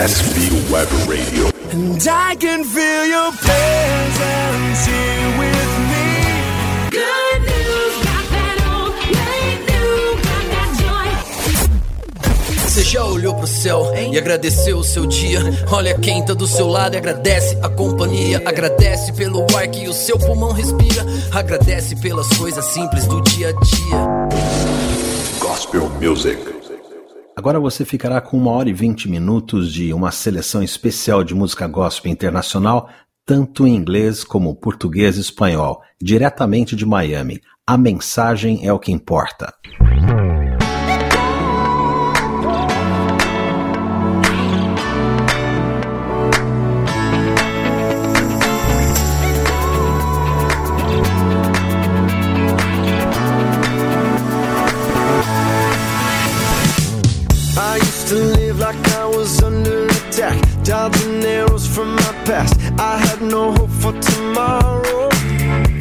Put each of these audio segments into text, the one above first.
SV Web Radio. And I can feel your presence here with me. Good news, got that old late news, got that joy. Você já olhou pro céu e agradeceu o seu dia? Olha quem tá do seu lado e agradece a companhia. Agradece pelo ar que o seu pulmão respira. Agradece pelas coisas simples do dia a dia. Gospel Music. Agora você ficará com uma hora e vinte minutos de uma seleção especial de música gospel internacional, tanto em inglês como português e espanhol, diretamente de Miami. A mensagem é o que importa. Past. I had no hope for tomorrow.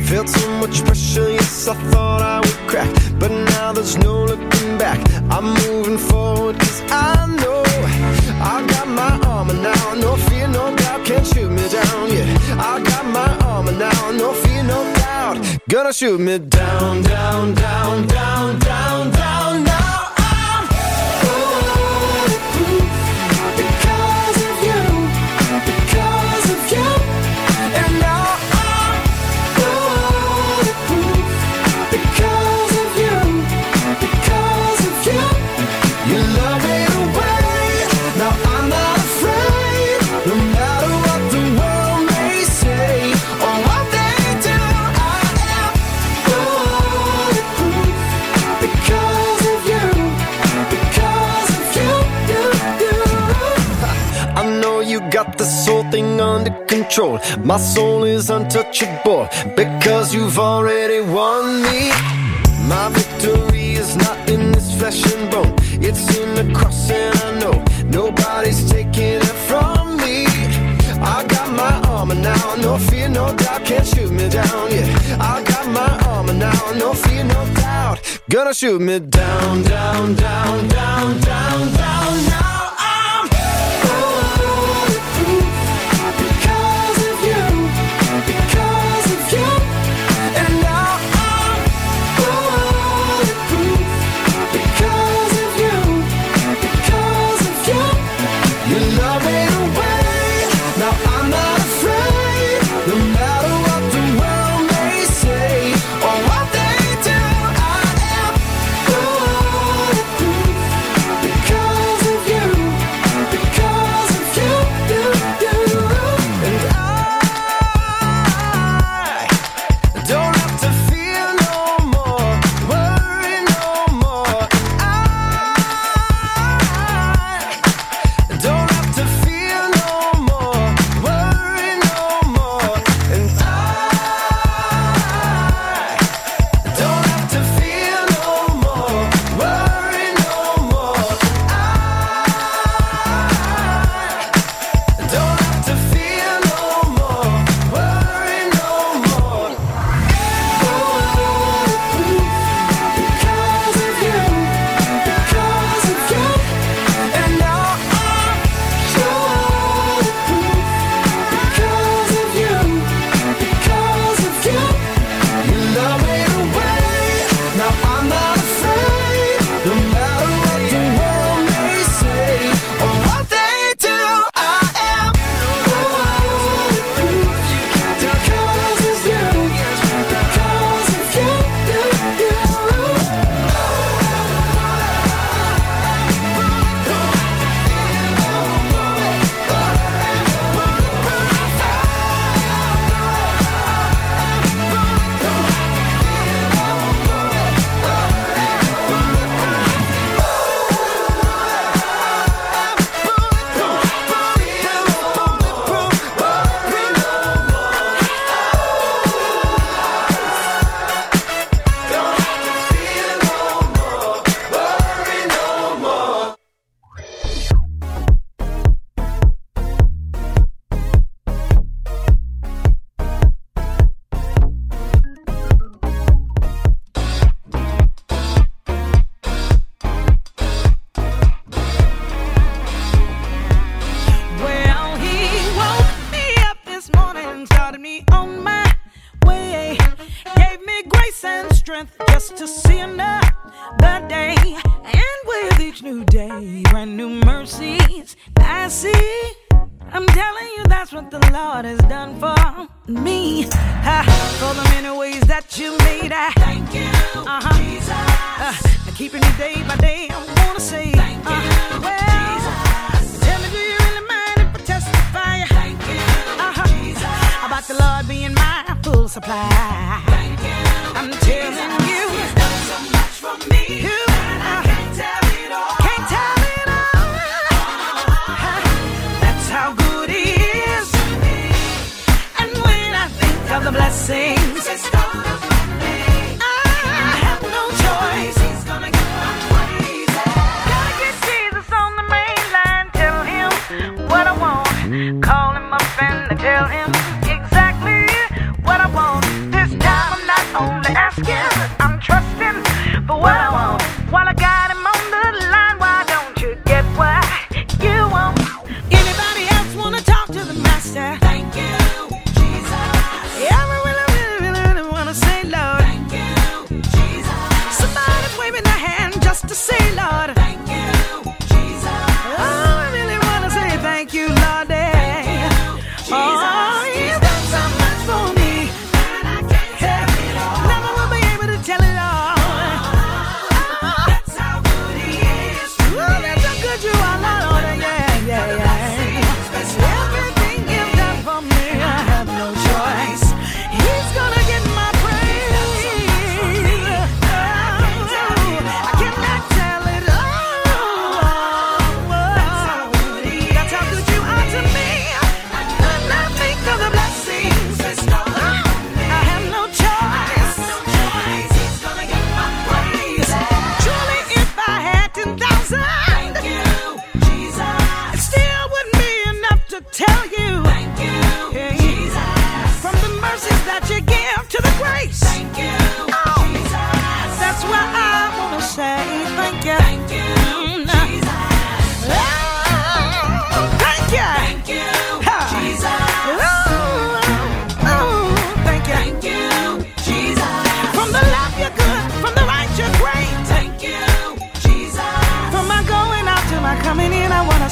Felt so much pressure, yes, I thought I would crack. But now there's no looking back. I'm moving forward, cause I know I got my armor now. No fear, no doubt, can't shoot me down. Yeah, I got my armor now. No fear, no doubt, gonna shoot me down, down, down, down, down, down. Under control. My soul is untouchable because you've already won me. My victory is not in this flesh and bone, it's in the cross, and I know nobody's taking it from me. I got my armor now, no fear, no doubt, can't shoot me down. Yeah, I got my armor now, no fear, no doubt, gonna shoot me down, down, down, down, down, down. Now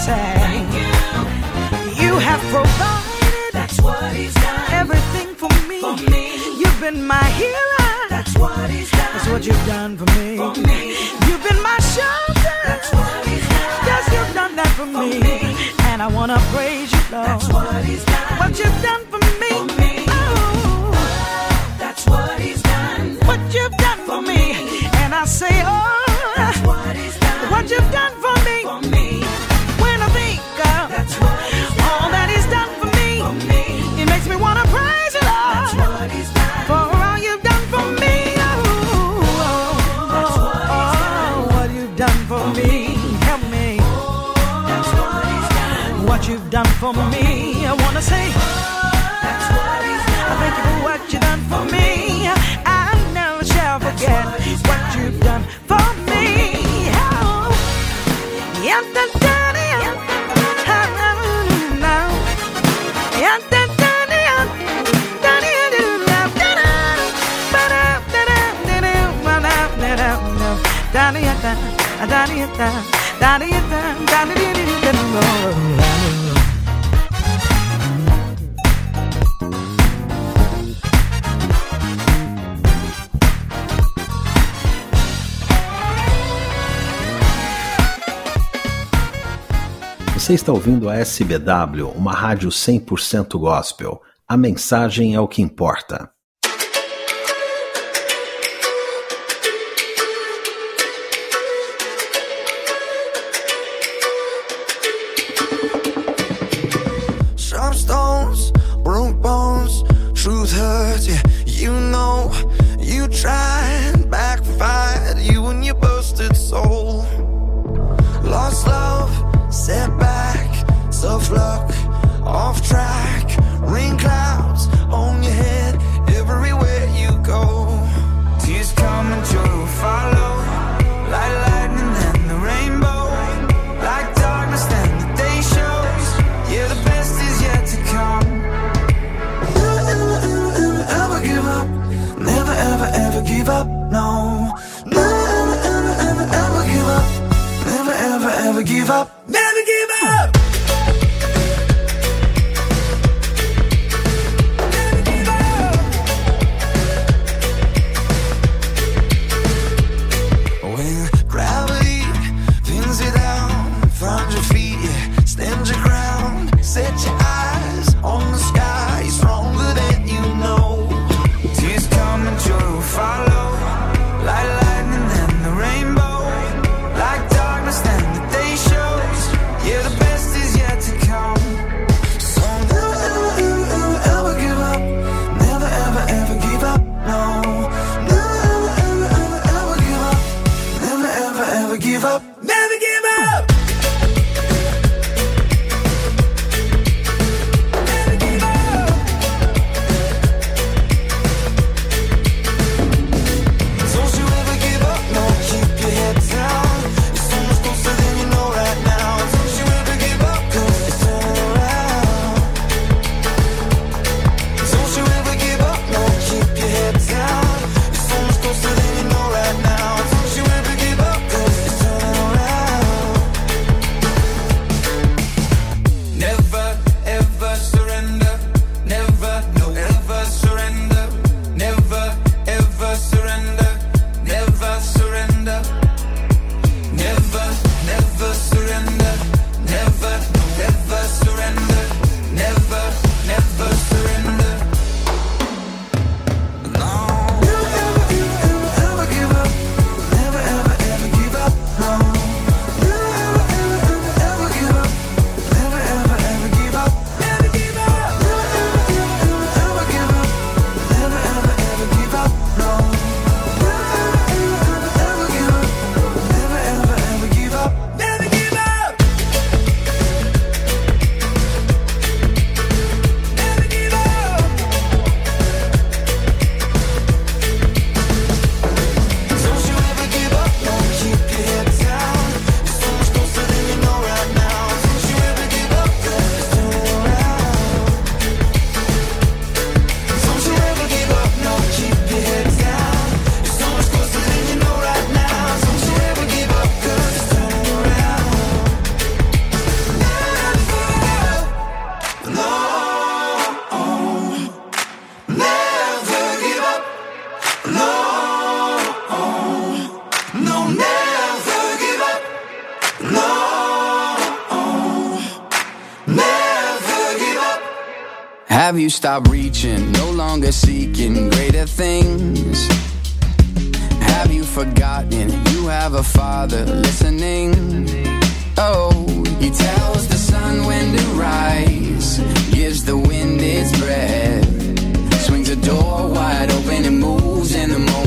say. You. you. have provided. That's what He's done. Everything for me. For me. You've been my healer. That's what He's done. That's what you've done for me. For me. You've been my shelter. That's what He's done. Yes, you've done that for, for me. me. And I wanna praise you, Lord. That's what He's done. What you've done for me. For me. Oh. That's what He's done. What you've done for me. And I say, oh. That's what He's done. What you've done for for me. I wanna say. I thank you for what you've done for me. I never shall forget what you've done for me. Oh, yeah, that, that, Da-da-da-da, da-da-da-da, da-da-da-da, da-da-da-da, da-da-da-da. Você está ouvindo a SBW, uma rádio 100% gospel. A mensagem é o que importa. Sharp stones, broke bones, truth hurts, yeah, you know, you try. clouds of luck, off track, rain clouds on your head everywhere you go. Tears come coming true, follow like lightning then the rainbow, like darkness then the day shows. Yeah, the best is yet to come. Never, ever, ever, ever, give up. Never, ever, ever give up. No. Never, ever, ever, ever give up. Never, ever, ever give up. you stop reaching, no longer seeking greater things? Have you forgotten you have a father listening? Oh, he tells the sun when to rise, gives the wind its breath, swings the door wide open and moves in the moment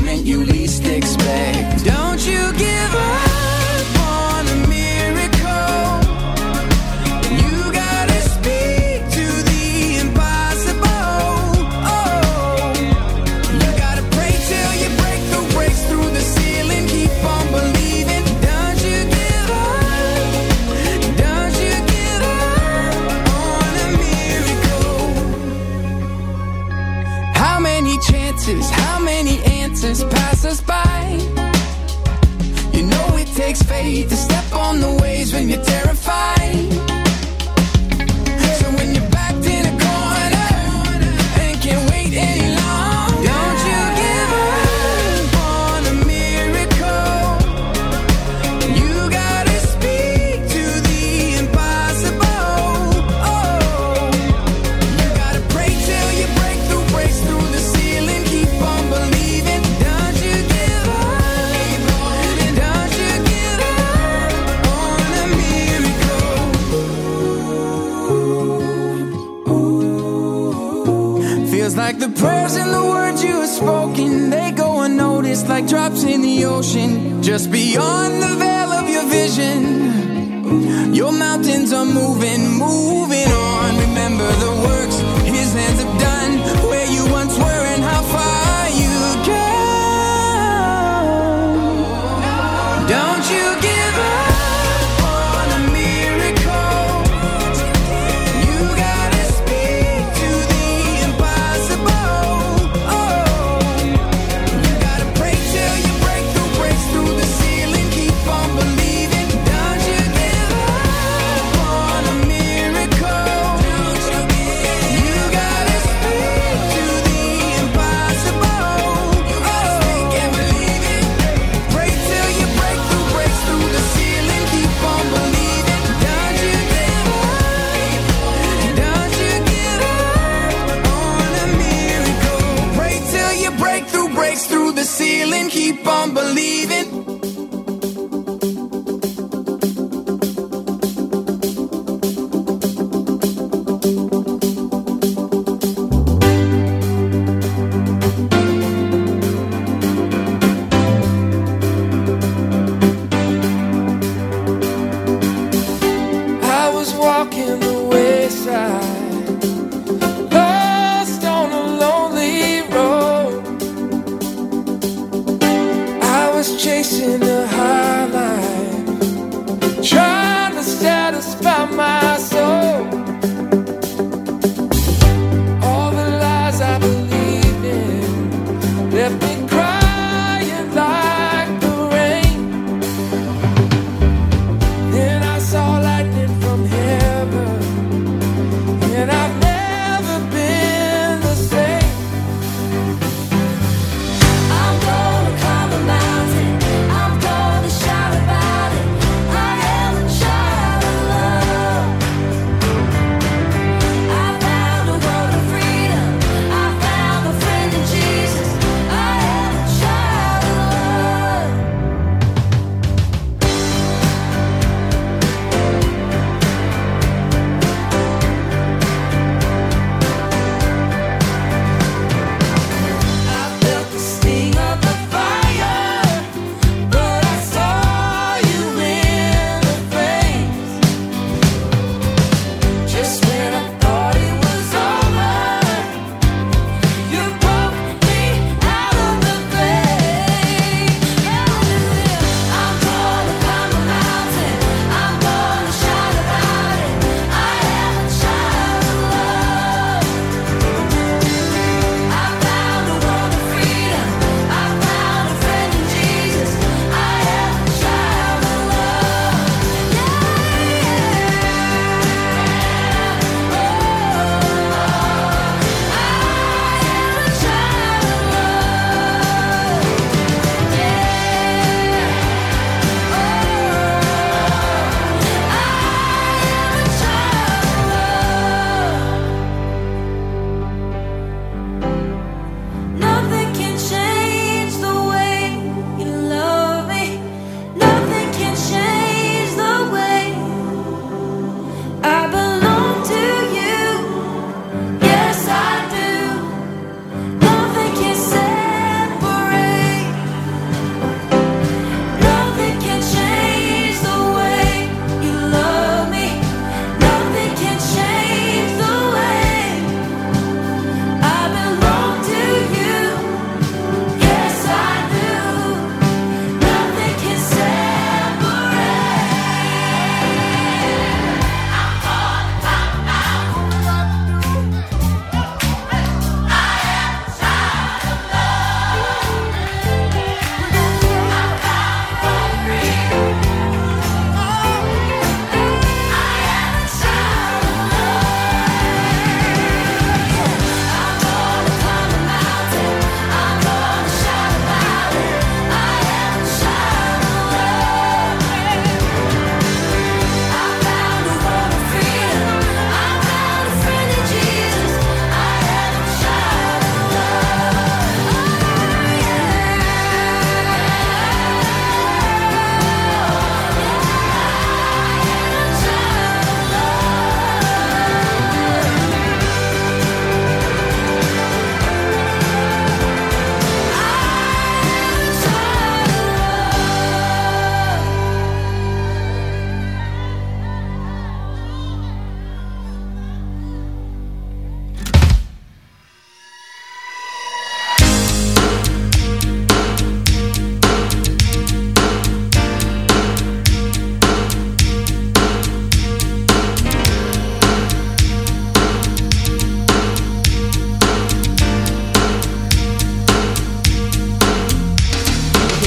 just like drops in the ocean, just beyond the veil of your vision. Your mountains are moving, moving on. Remember the word.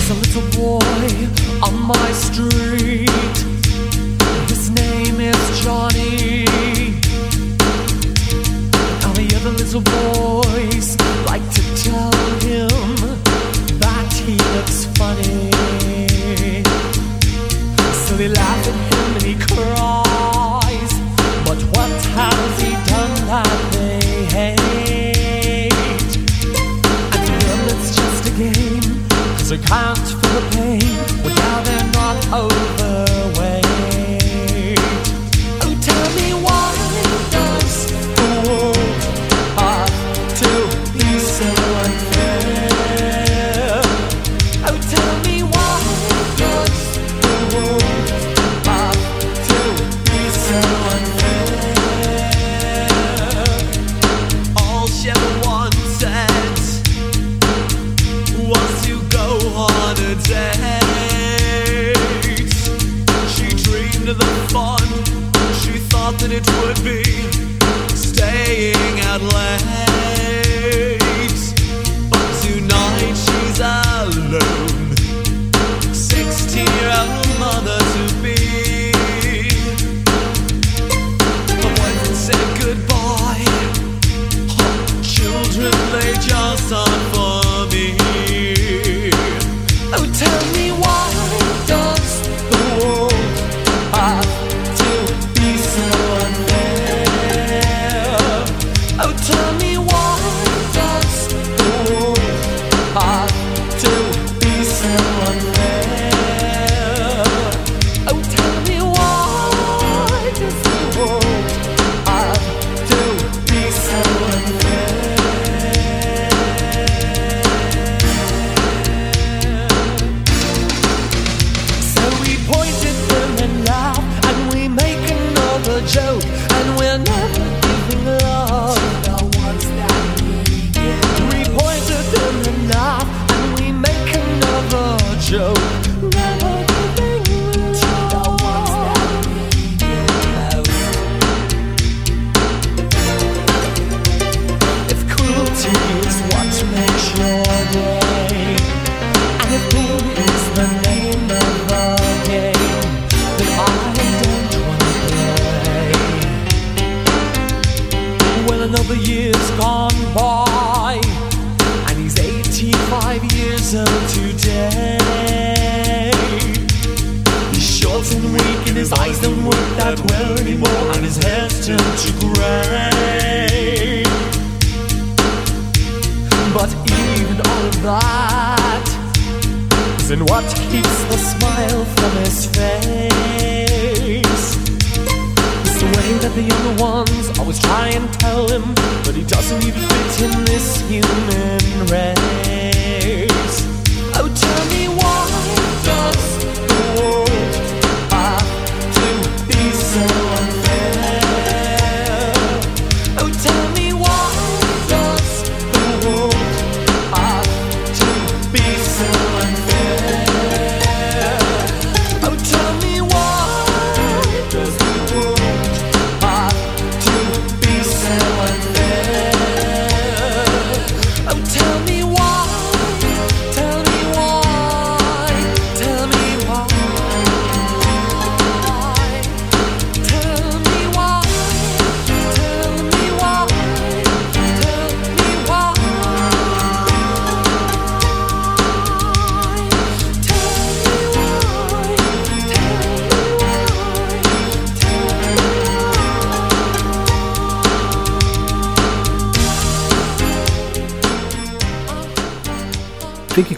There's a little boy on my street. His name is Johnny. and the other little boys like to tell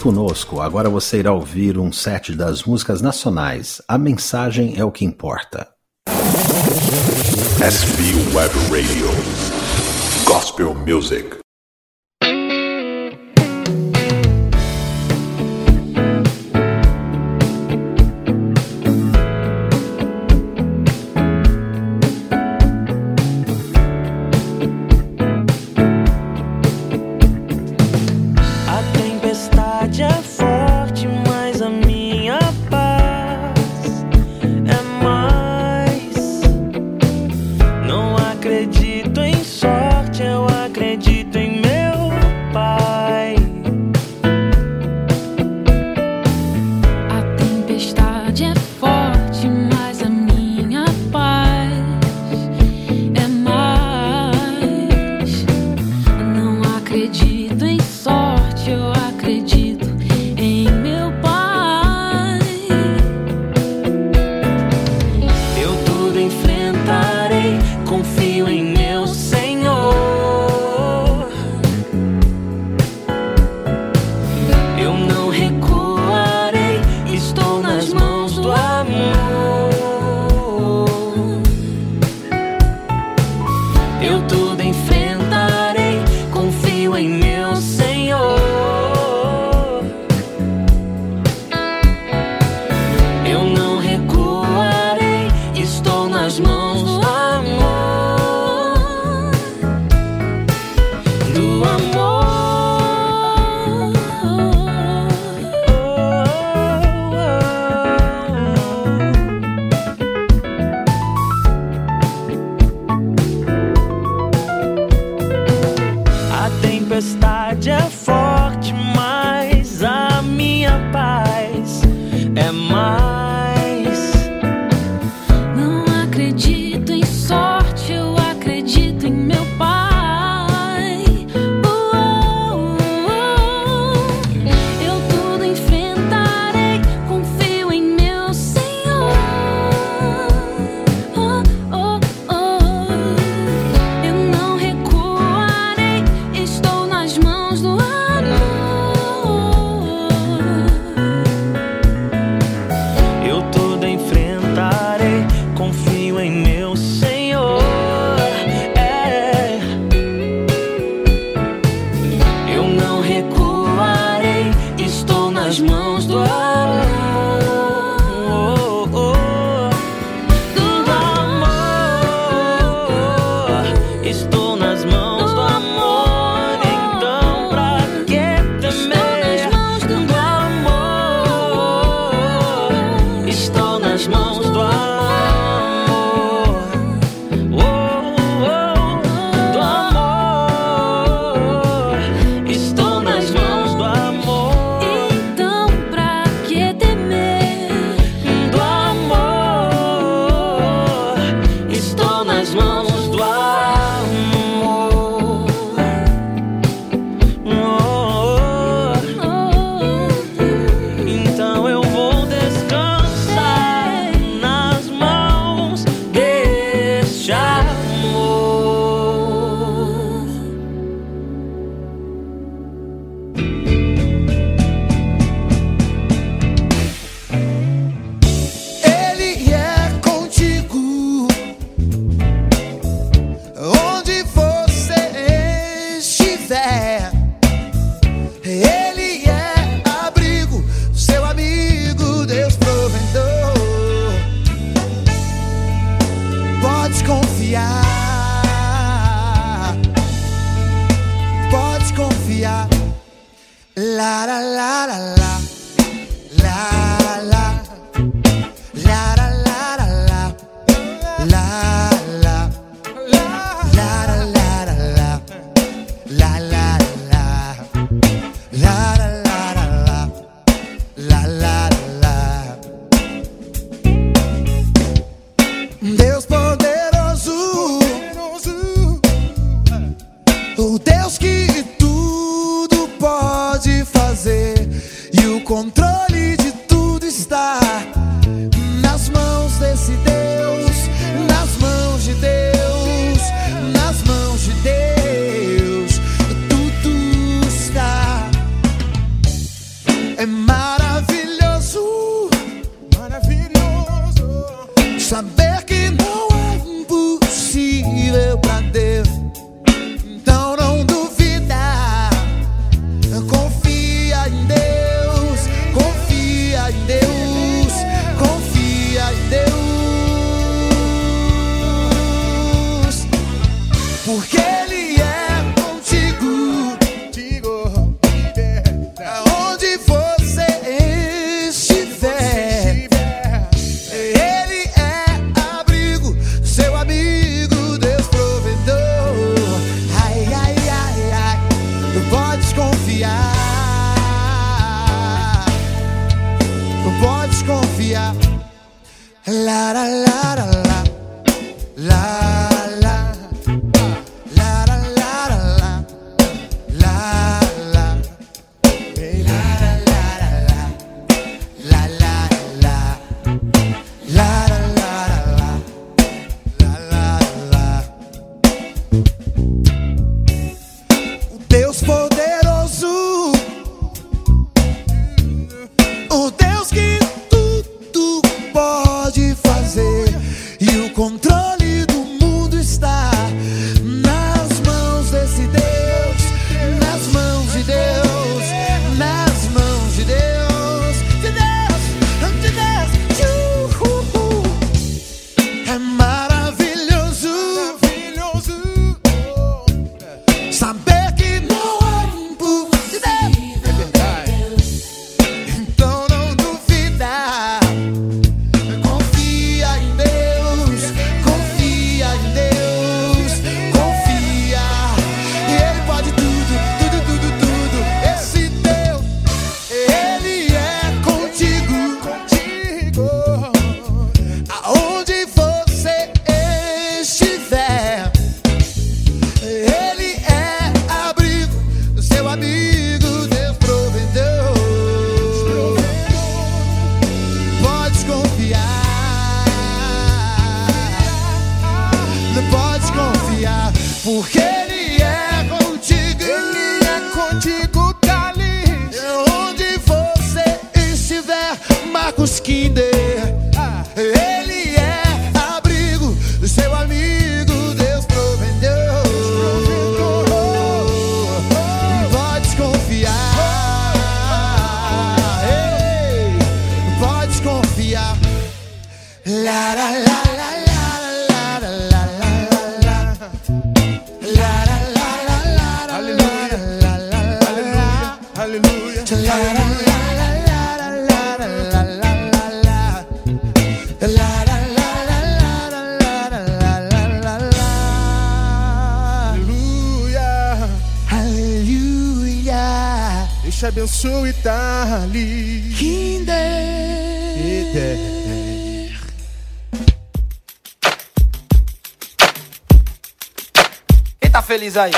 conosco. Agora você irá ouvir um set das músicas nacionais. A mensagem é o que importa. Web Radio. Gospel Music. La, la, la, feliz aí?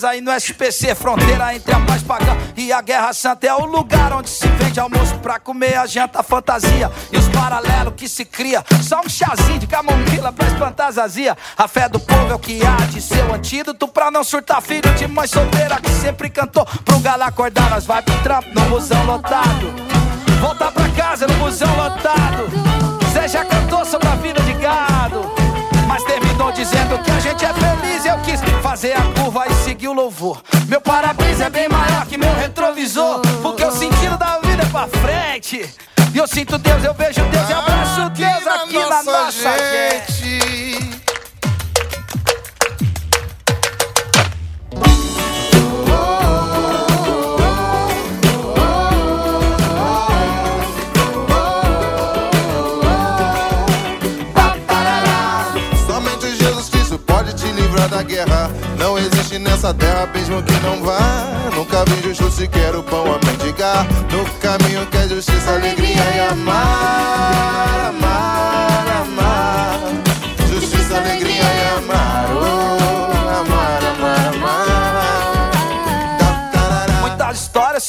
Serasa e no SPC. Fronteira entre a paz pagã e a guerra santa. É o lugar onde se vende almoço pra comer a janta fantasia. E os paralelos que se cria. Só um chazinho de camomila pra espantar as azia. A fé do povo é o que há de ser o antídoto pra não surtar filho de mãe solteira que sempre cantou. Pro galo acordar, nós vai pro trampo no busão lotado. Voltar pra casa no busão lotado. Zé já cantou sobre a vida de gado. Mas terminou dizendo que a gente é feliz. Eu quis fazer a louvor. Meu parabéns é bem maior que meu retrovisor. Porque o sentido da vida é pra frente. E eu sinto Deus, eu vejo Deus e abraço Deus aqui na nossa gente. Nessa terra abismo que não vá. Nunca vi justo sequer o pão a mendigar. No caminho que é justiça, alegria e amar. Amar,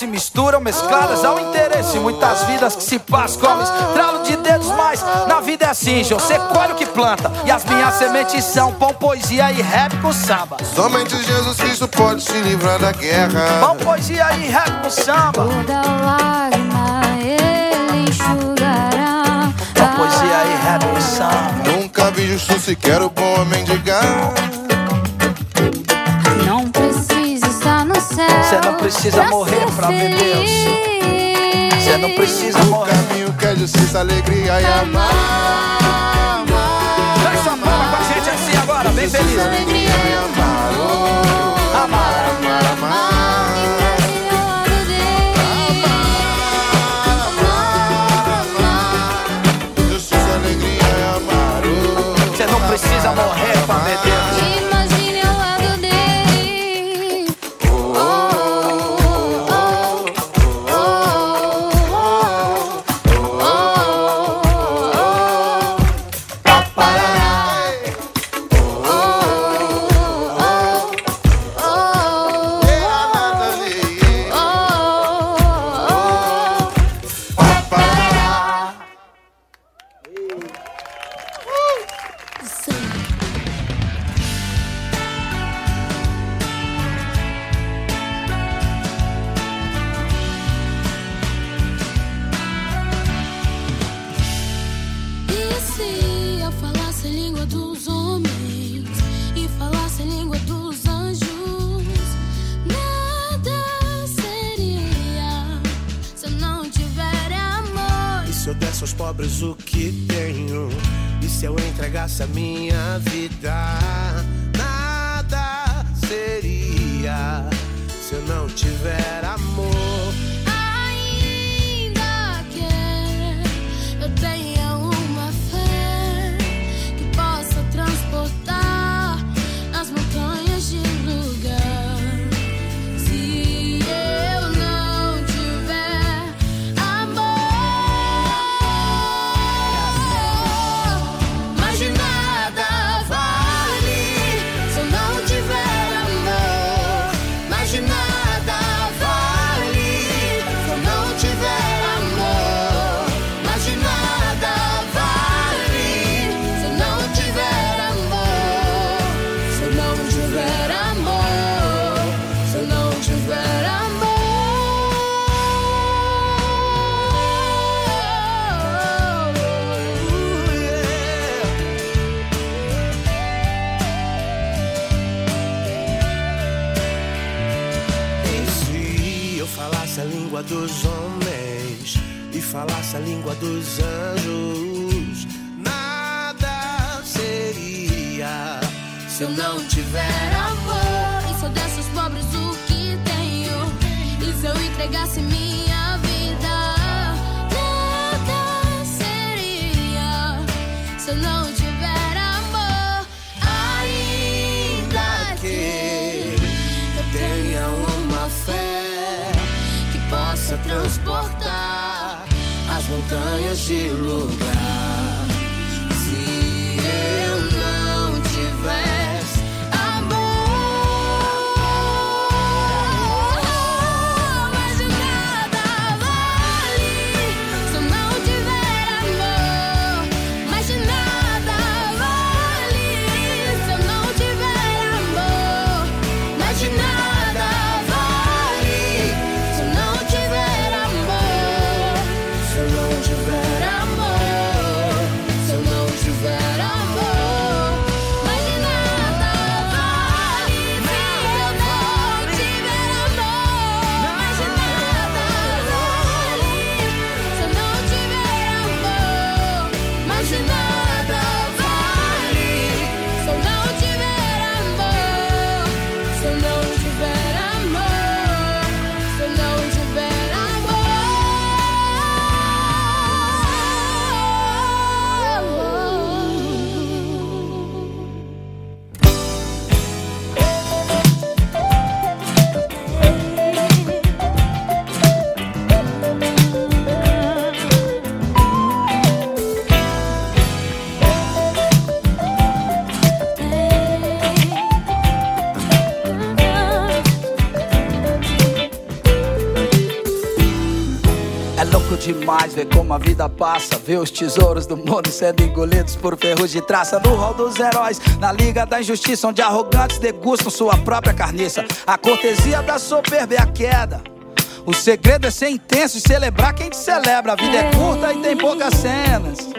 se misturam, mescladas ao interesse. Muitas vidas que se passam como estralo de dedos, mas na vida é assim, Jô. Você colhe o que planta. E as minhas sementes são pão, poesia e rap com samba. Somente Jesus Cristo pode te livrar da guerra. Pão, poesia e rap com samba. Toda lágrima ele enxugará. Pão, poesia e rap com samba. Nunca vi justo sequer o bom mendigar. Você não precisa morrer pra ver Deus. Você não precisa morrer. caminho que é justiça, alegria e amar. Dá essa palma com a gente assim agora, bem feliz. Justiça, alegria e amar, amar. Louco demais ver como a vida passa. Ver os tesouros do mundo sendo engolidos por ferros de traça. No hall dos heróis, na liga da injustiça, onde arrogantes degustam sua própria carniça. A cortesia da soberba é a queda. O segredo é ser intenso e celebrar quem te celebra. A vida é curta e tem poucas cenas.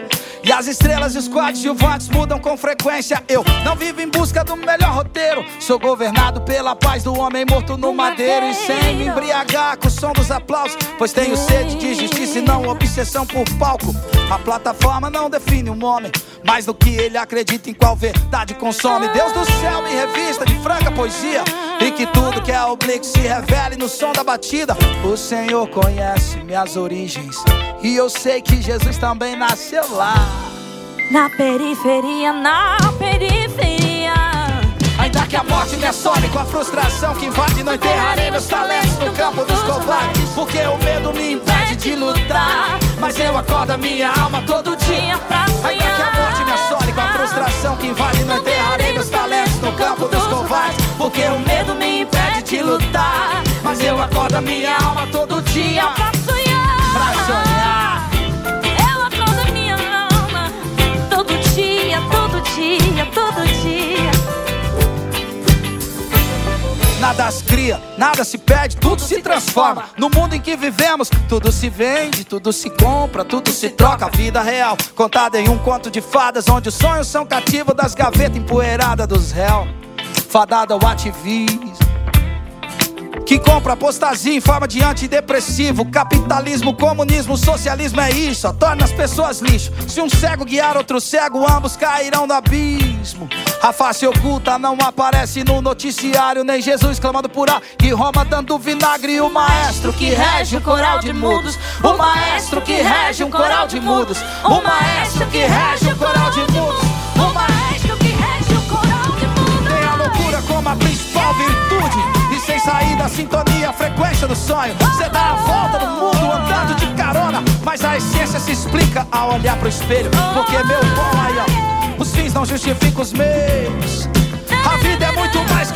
E as estrelas e os coadjuvantes mudam com frequência. Eu não vivo em busca do melhor roteiro. Sou governado pela paz do homem morto no madeiro. E sem me embriagar com o som dos aplausos. Pois tenho sede de justiça e não obsessão por palco. A plataforma não define um homem. Mais do que ele acredita em qual verdade consome. Deus do céu me revista de franca poesia. E que tudo que é oblíquo se revele no som da batida. O Senhor conhece minhas origens. E eu sei que Jesus também nasceu lá. Na periferia, na periferia. Ainda que a morte me assole com a frustração que invade, não enterrarei meus talentos no campo dos covardes. Porque o medo me impede de lutar. Mas eu acordo a minha alma todo dia pra sonhar. Ainda que a morte me assole com a frustração que invade, não enterrarei meus talentos no campo dos covardes. Porque o medo me impede de lutar. Mas eu acordo a minha alma todo dia pra sonhar. Pra sonhar. Eu acordo a minha alma todo dia, todo dia, todo dia. Nada se cria, nada se perde, tudo se transforma. No mundo em que vivemos, tudo se vende, tudo se compra, tudo se troca. A vida real, contada em um conto de fadas, onde os sonhos são cativos das gavetas empoeiradas dos réus. Fadada ao ativismo. Que compra apostasia em forma de antidepressivo. Capitalismo, comunismo, socialismo é isso. Torna as pessoas lixo. Se um cego guiar outro cego, ambos cairão no abismo. A face oculta não aparece no noticiário. Nem Jesus clamando por ar. E Roma dando vinagre. O maestro que rege um coral de mudos. O maestro que rege um coral de mudos. O maestro que rege um coral de mudos. O maestro como a principal virtude. E sem sair da sintonia, a frequência do sonho. Você dá a volta no mundo andando de carona. Mas a essência se explica ao olhar pro espelho. Porque, meu bom, aí ó, os fins não justificam os meios. A vida é muito mais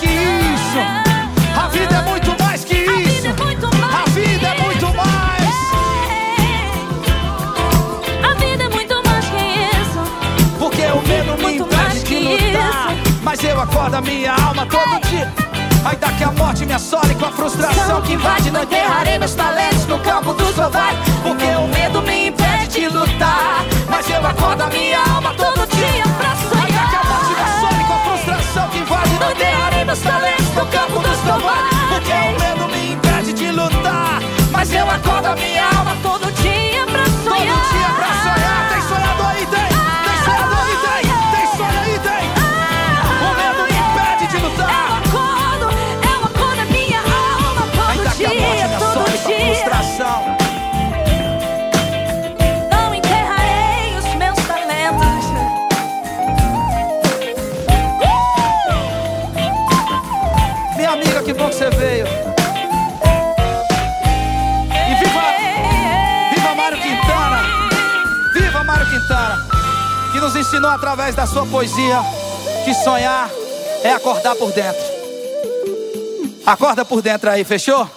vida mía. Ensinou através da sua poesia que sonhar é acordar por dentro. Acorda por dentro aí, fechou?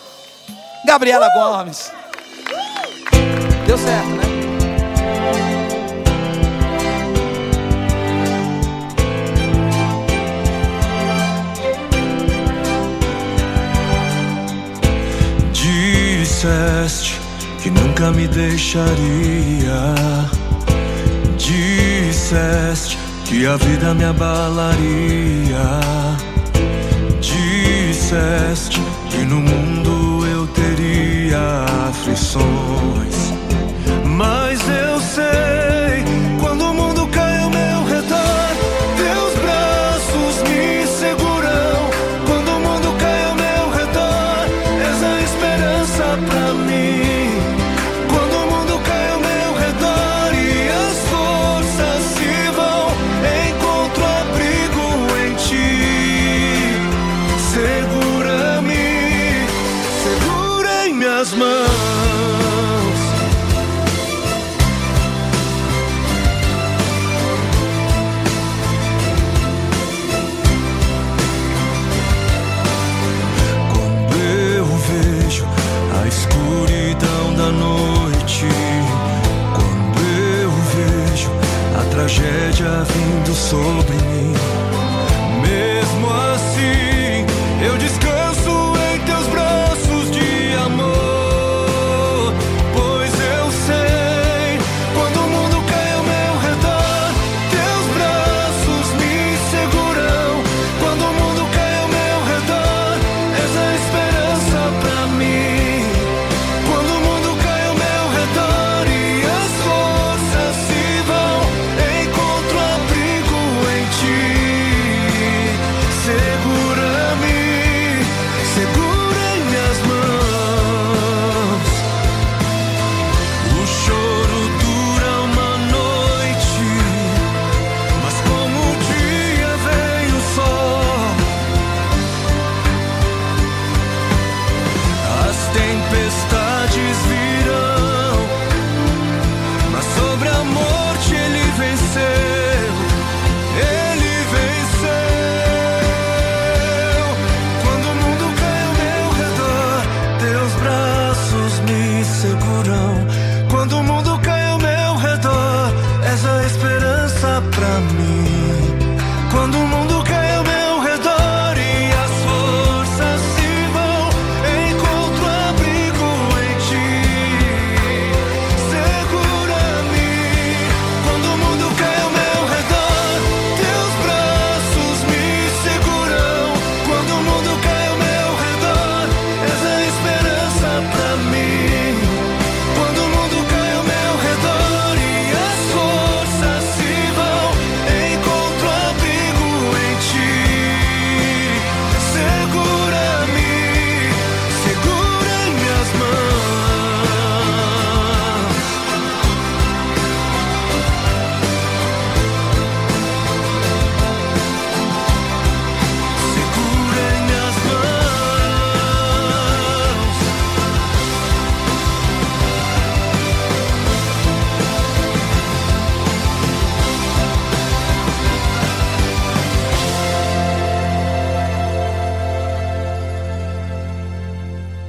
Gabriela Gomes. Deu certo, né? Disseste que nunca me deixaria. Disseste que a vida me abalaria. Disseste que no mundo eu teria aflições. Mas eu sei,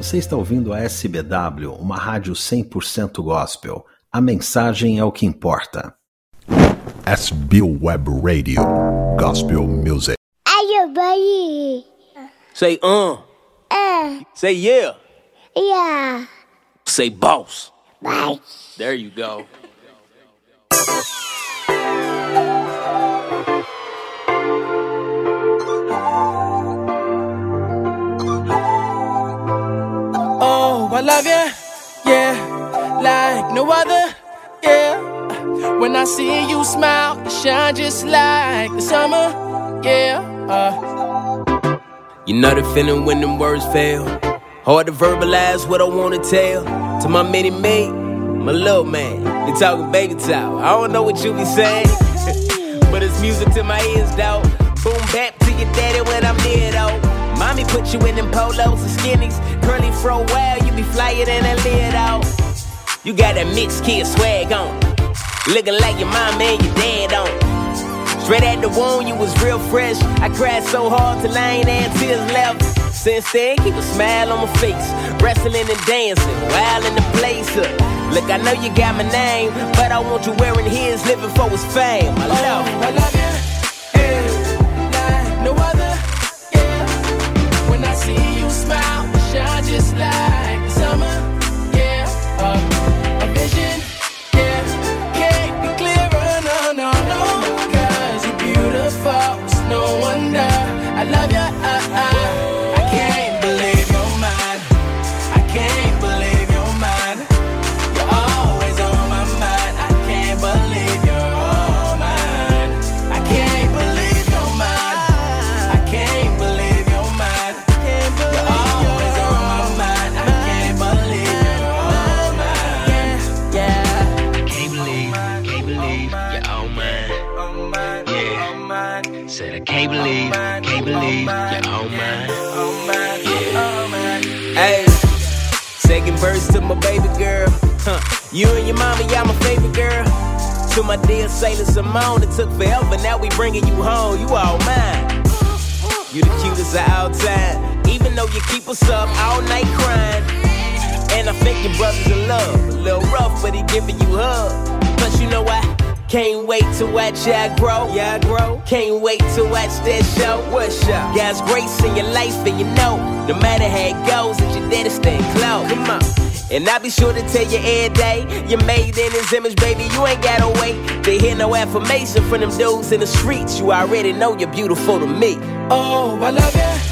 Você está ouvindo a SBW, uma rádio 100% gospel. A mensagem é o que importa. SB Web Radio. Gospel Music. Everybody. Say uh. Uh. Say yeah. Yeah. Say boss. Bye. There you go. I love you, yeah, like no other, yeah. When I see you smile, you shine just like the summer, yeah. Uh. You know the feeling when them words fail. Hard to verbalize what I wanna tell. To my mini me, my little man. They talking baby talk. I don't know what you be saying, but it's music to my ears, though. Boom back to your daddy when I'm near, though. My Mommy put you in them polos and skinnies. Curly fro well, you be flyer than a lid out. You got that mixed kid swag on. Looking like your mom and your dad on. Straight at the wound, you was real fresh. I cried so hard till I ain't had tears left. Since then, keep a smile on my face. Wrestling and dancing, wild in the place. Look, I know you got my name, but I want you wearing his, living for his fame. I love Oh, I love you, yeah, like no other, just like You and your mama, y'all my favorite girl. To my dear Sailor Simone, it took forever. Now we bringing you home. You all mine. You the cutest of all time. Even though you keep us up all night crying. And I think your brother's in love. A little rough, but he giving you hug. Plus, you know I can't wait to watch y'all grow. Y'all grow. Can't wait to watch that show. What show? God's grace in your life, and you know, no matter how it goes, that your daddy staying close. Come on. And I'll be sure to tell you every day, you're made in his image, baby. You ain't gotta wait to hear no affirmation from them dudes in the streets. You already know you're beautiful to me. Oh, I love you,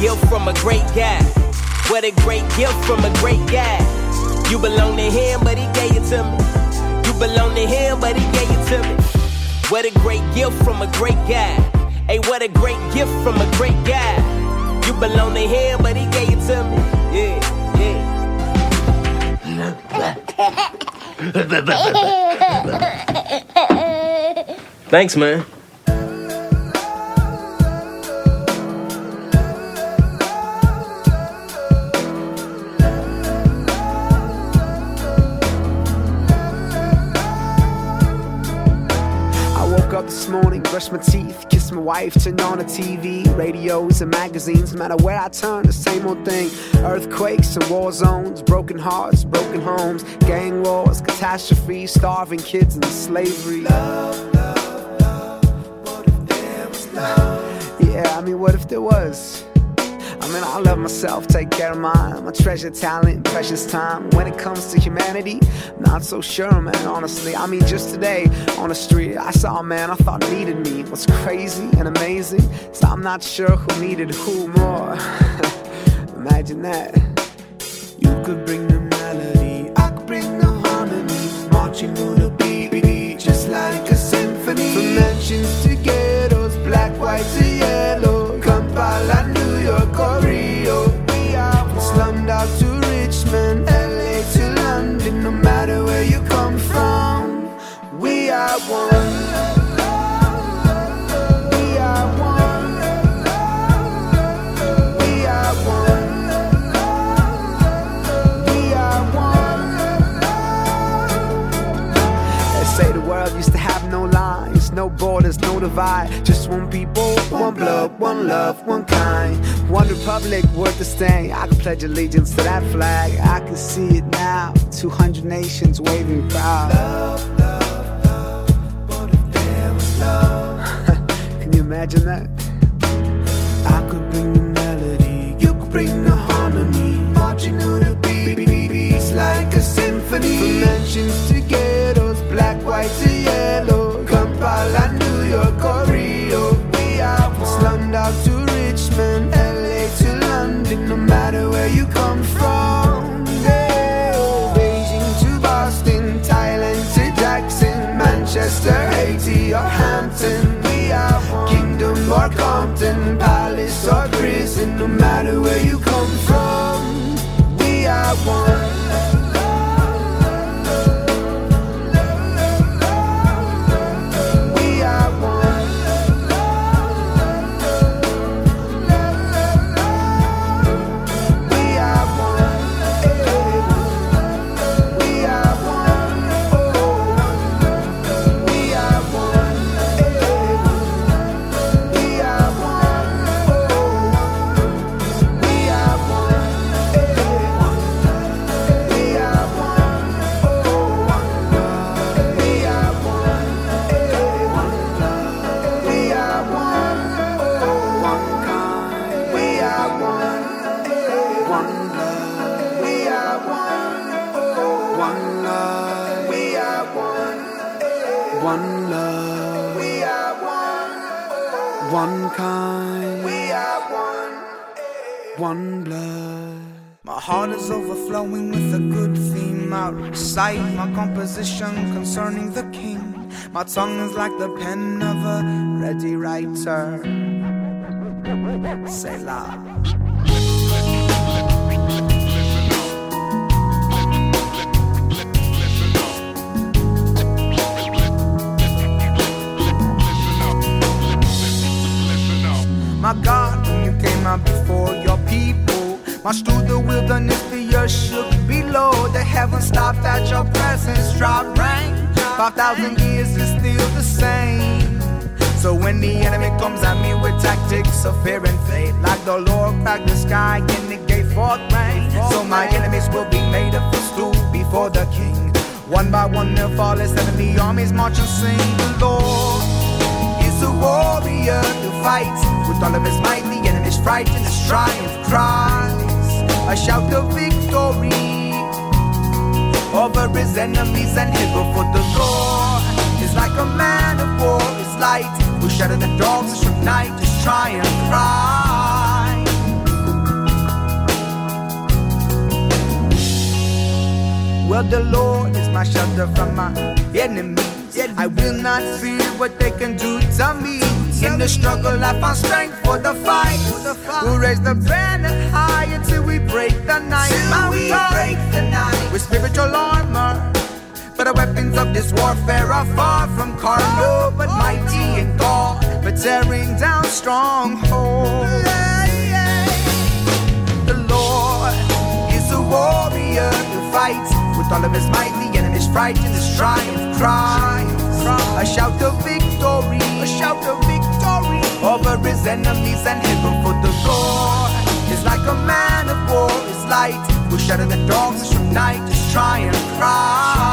gift from a great guy. What a great gift from a great guy. You belong to him, but he gave it to me. You belong to him, but he gave it to me. What a great gift from a great guy. Hey, what a great gift from a great guy. You belong to him, but he gave it to me. Yeah, yeah. Thanks, man. Brushed my teeth, kiss my wife, turn on the TV, radios and magazines. No matter where I turn, the same old thing. Earthquakes and war zones, broken hearts, broken homes, gang wars, catastrophes, starving kids and slavery. Love, love, love. Yeah, I mean, what if there was? I I love myself, take care of mine. My treasure, talent, precious time. When it comes to humanity, not so sure, man, honestly. I mean, just today on the street, I saw a man I thought needed me. What's crazy and amazing is I'm not sure who needed who more. Imagine that. You could bring the melody, I could bring the harmony. Marching on the beat, just like a symphony. From mansions to the. Just one people, one blood, one love, one kind. One republic worth the stain. I can pledge allegiance to that flag. I can see it now. 200 nations waving proud. Love, love, love. What if there was love? can you imagine that? I could bring the melody. You could bring the harmony. Marching on the beat, beat, beat, beats like a symphony. From mansions to ghettos, black, white to yellow. Manchester, Haiti, or Hampton. We are one. Kingdom or Compton, Palace or prison, no matter where you come from. We are one. One. One kind. We are one. One blood. My heart is overflowing with a good theme. I recite my composition concerning the king. My tongue is like the pen of a ready writer. Say loud. My God, when you came out before your people, marched through the wilderness, the earth shook below. The heavens stopped at your presence, dropped rain. Five thousand years is still the same. So when the enemy comes at me with tactics of fear and faith, like the Lord cracked the sky and it gave forth rain. So my enemies will be made a footstool before the King. One by one they'll fall as enemy armies march and sing. The Lord warrior to fight with all of his might. The enemy's frightened, his triumph cries. A shout of victory over his enemies and his for the Lord is like a man of war. His light will shatter the dogs from night. His triumph cry. Well, the Lord is my shelter from my enemies. I will not fear what they can do to me. In the struggle, I found strength for the fight. We'll raise the banner high until we break the night. Till we break the night with spiritual armor. But the weapons of this warfare are far from carnal, oh, but oh, mighty in God, for tearing down strongholds. The Lord is a warrior to fight with all of his might. The enemy's frightened, his triumph A shout of victory, a shout of victory over his enemies and heaven for the Lord is like a man of war. His light will shatter the dogs from night. His triumph cry.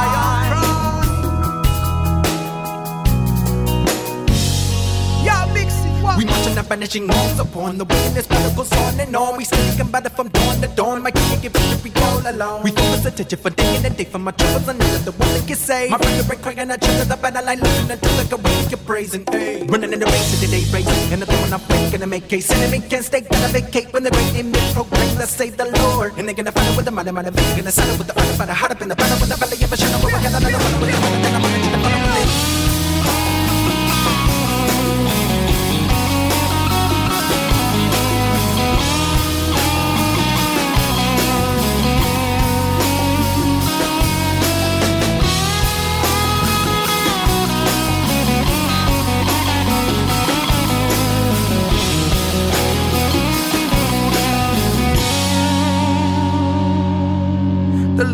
We marching up banishing walls upon the wind. This battle goes on and on. We still can battle from dawn to dawn. My king give victory all alone. We focus attention for day and day from my troubles and none of the one that can say. My brother break crying and I check the battle line. Listen until like a week you're praising. Ay. Running in the race of the day race. And the throwing up fake gonna make case. Enemy can't stay, gonna vacate when the great name is proclaimed. Let's save the Lord. And they're gonna fight it with the mighty, mighty, mighty. Gonna sign it with the honor, fight hard up in the battle with the belly of a shadow. We're gonna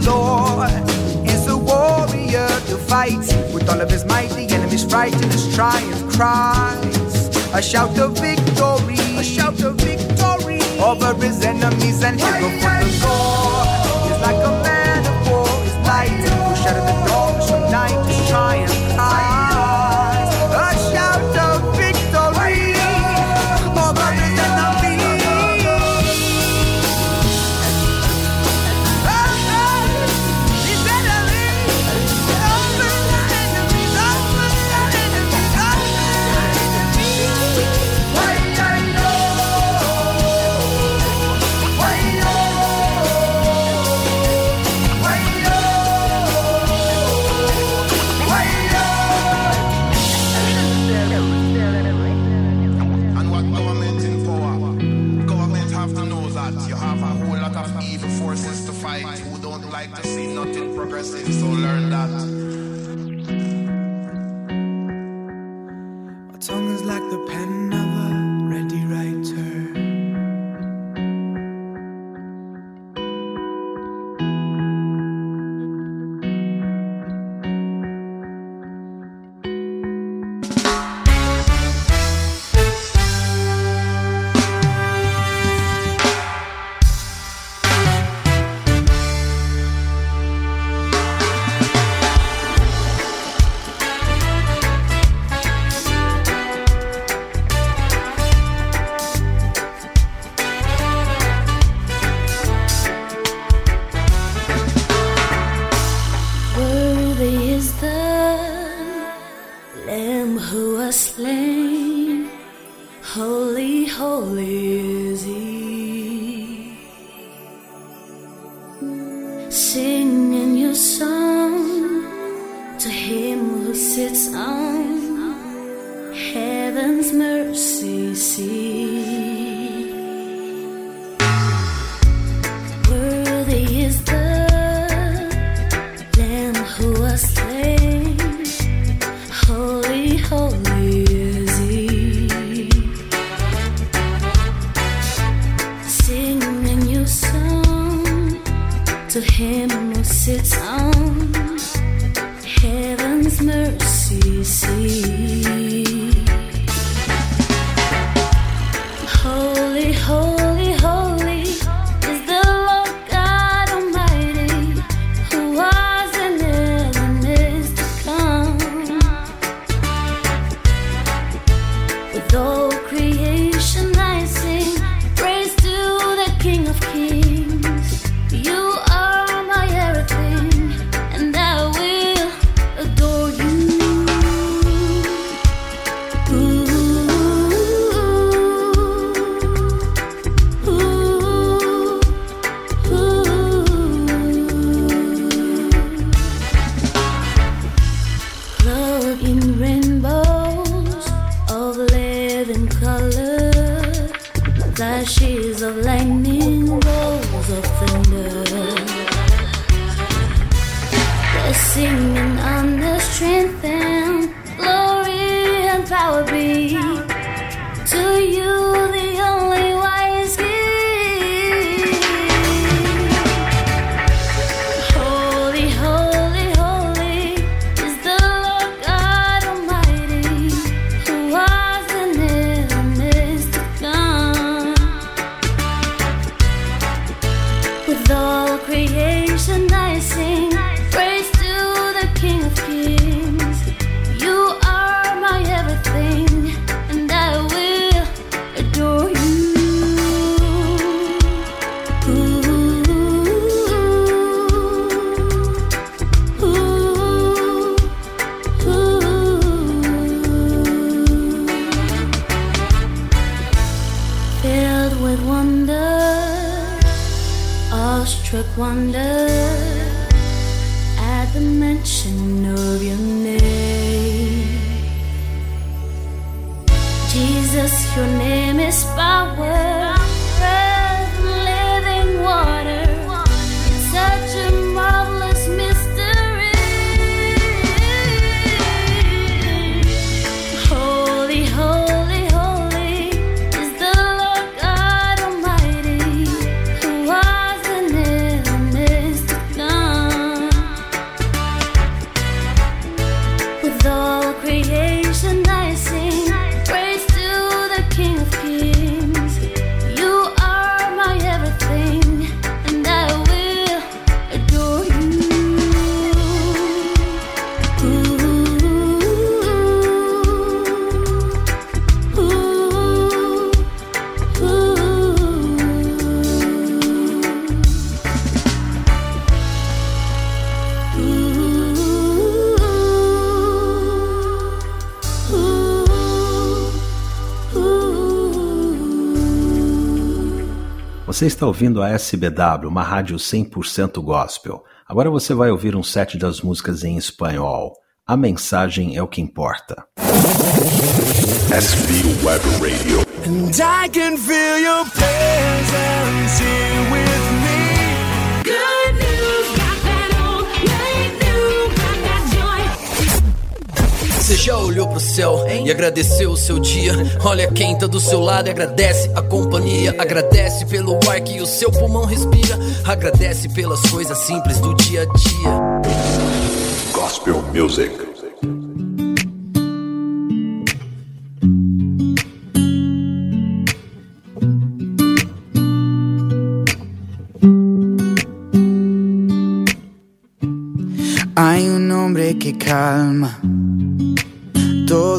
Lord is a warrior to fight with all of his might. The enemy's frightened, his triumph cries. A shout of victory, a shout of victory over his enemies and heaven for the Lord is like a man of war. His light will shatter the dogs from night. His triumph awestruck wonder at the mention of your name. Jesus, your name is power. Você está ouvindo a SBW, uma rádio 100% gospel. Agora você vai ouvir um set das músicas em espanhol. A mensagem é o que importa. SB Web Radio. And I can feel your presence here with Você já olhou pro céu e agradeceu o seu dia? Olha quem tá do seu lado e agradece a companhia. Agradece pelo ar que o seu pulmão respira. Agradece pelas coisas simples do dia a dia. Gospel Music. Hay un hombre que calma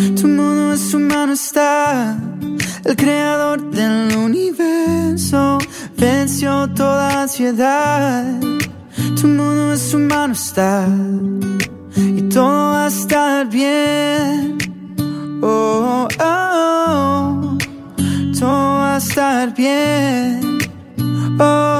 Tu mundo es humano está. El creador del universo venció toda ansiedad. Tu mundo es humano está. Y todo va a estar bien. Oh, oh, oh. Todo va a estar bien. Oh.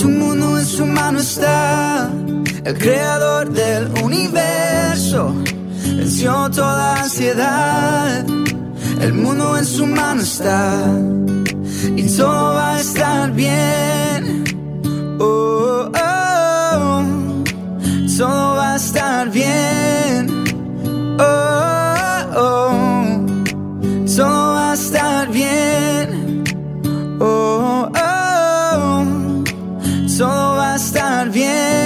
Tu mundo en su mano está. El creador del universo venció toda ansiedad. El mundo en su mano está. Y todo va a estar bien. Oh, oh. Todo va a estar bien. Oh, oh, todo va a estar bien. Todo va a estar bien.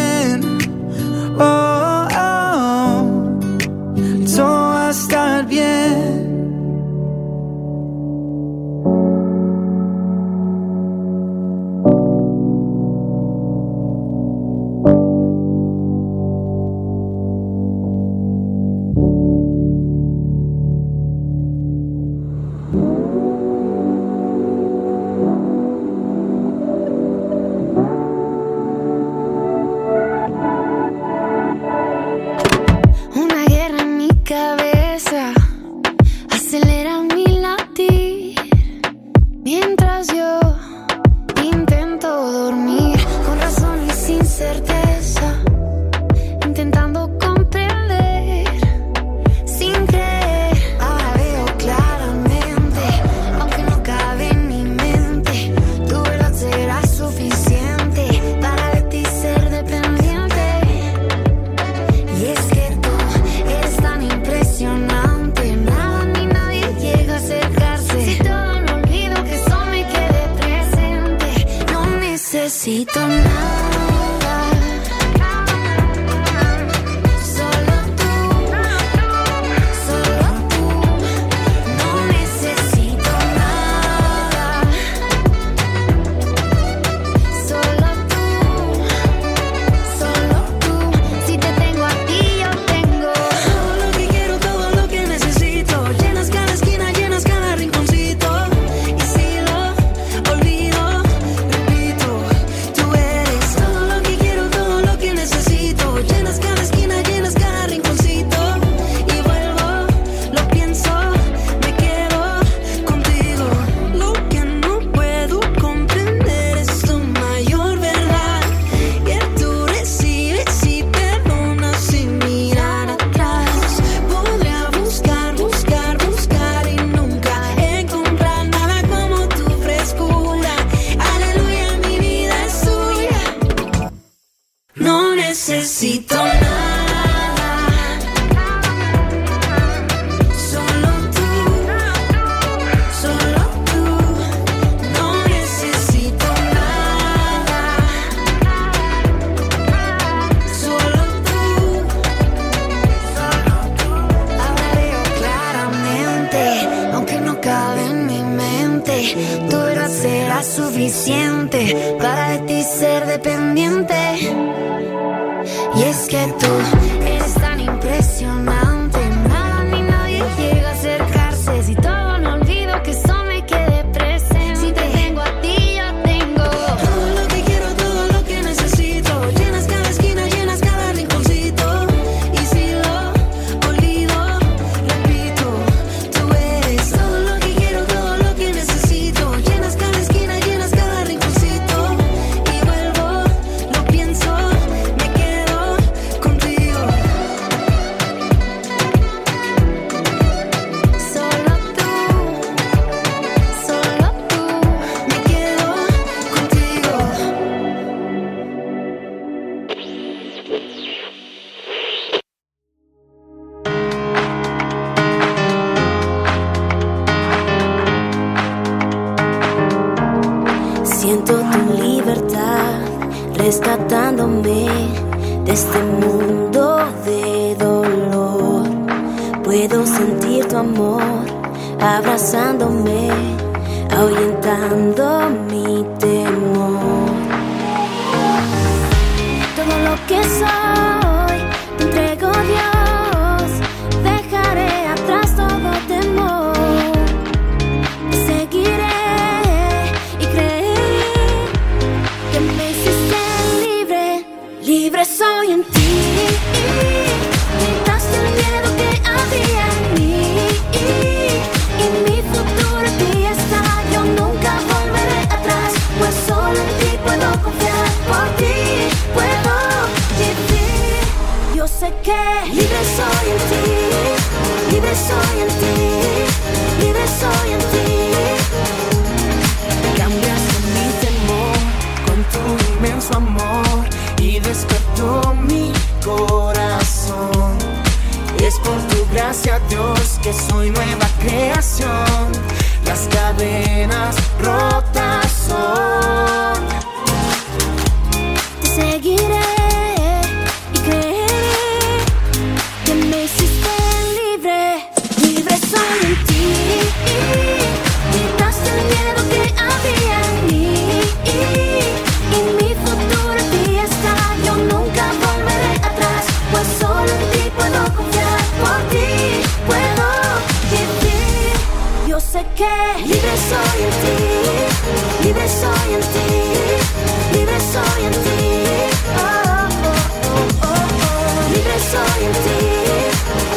soy en ti,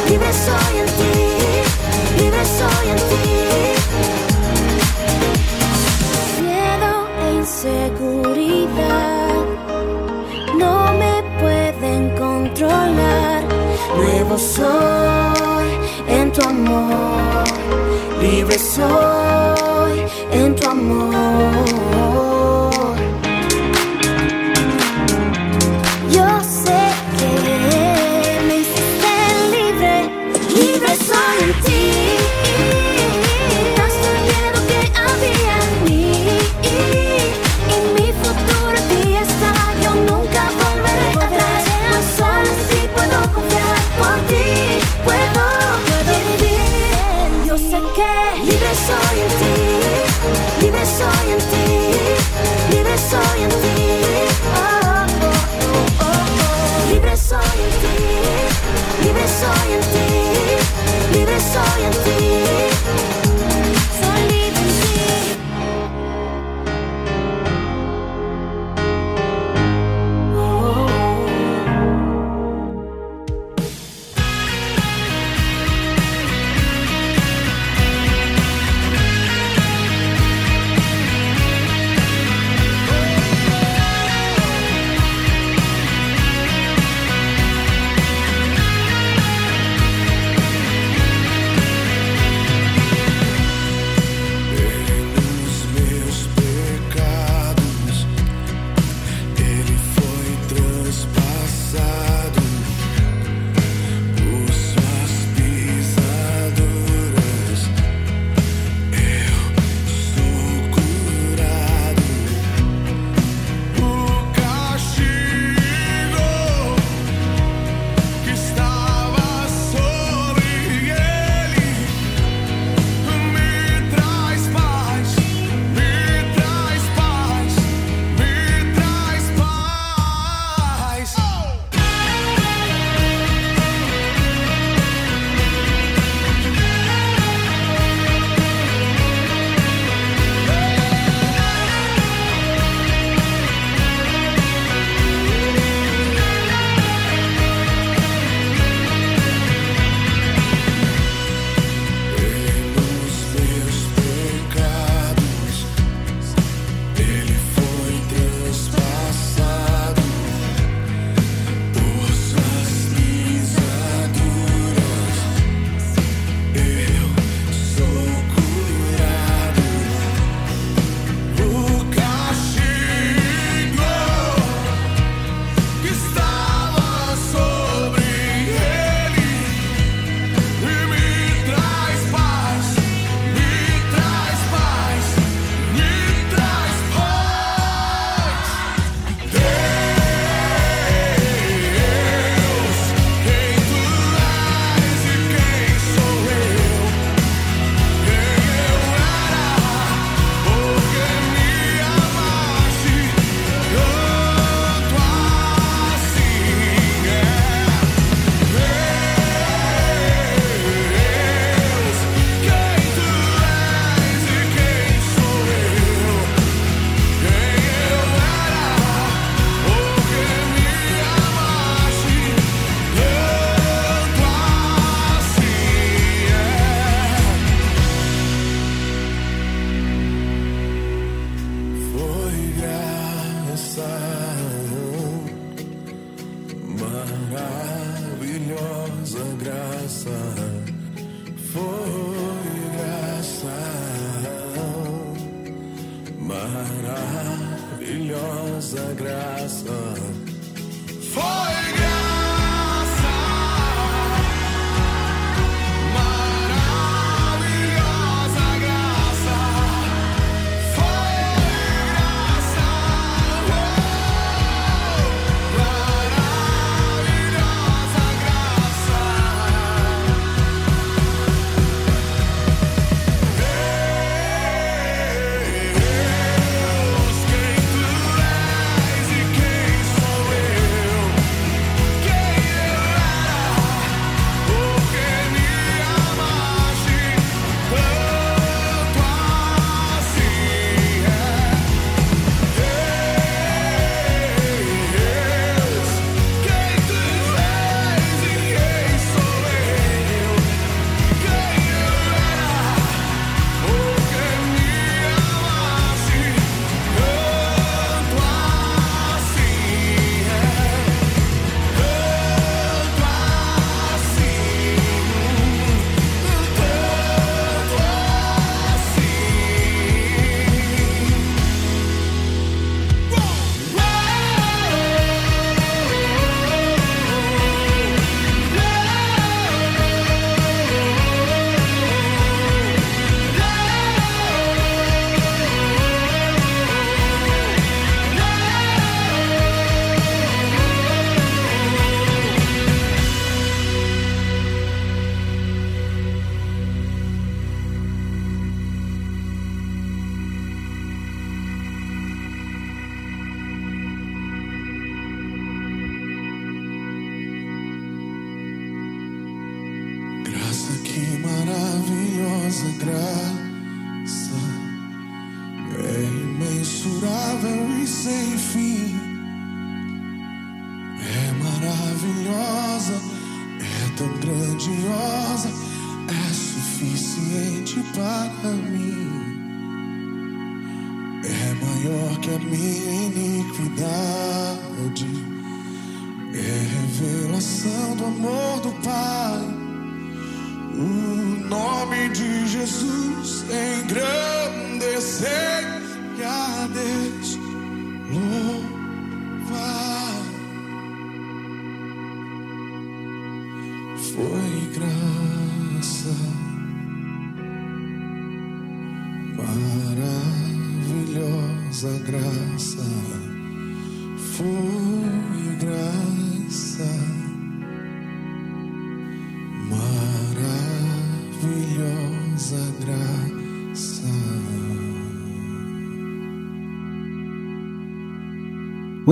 libre soy en ti, libre soy en ti. Miedo e inseguridad no me pueden controlar. Nuevo soy en tu amor, libre soy en tu amor. saw you.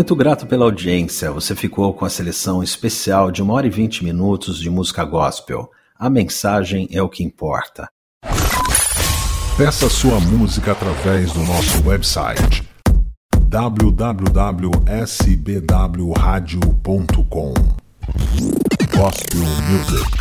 Muito grato pela audiência. Você ficou com a seleção especial de 1 hora e 20 minutos de música gospel. A mensagem é o que importa. Peça sua música através do nosso website www.sbwradio.com Gospel Music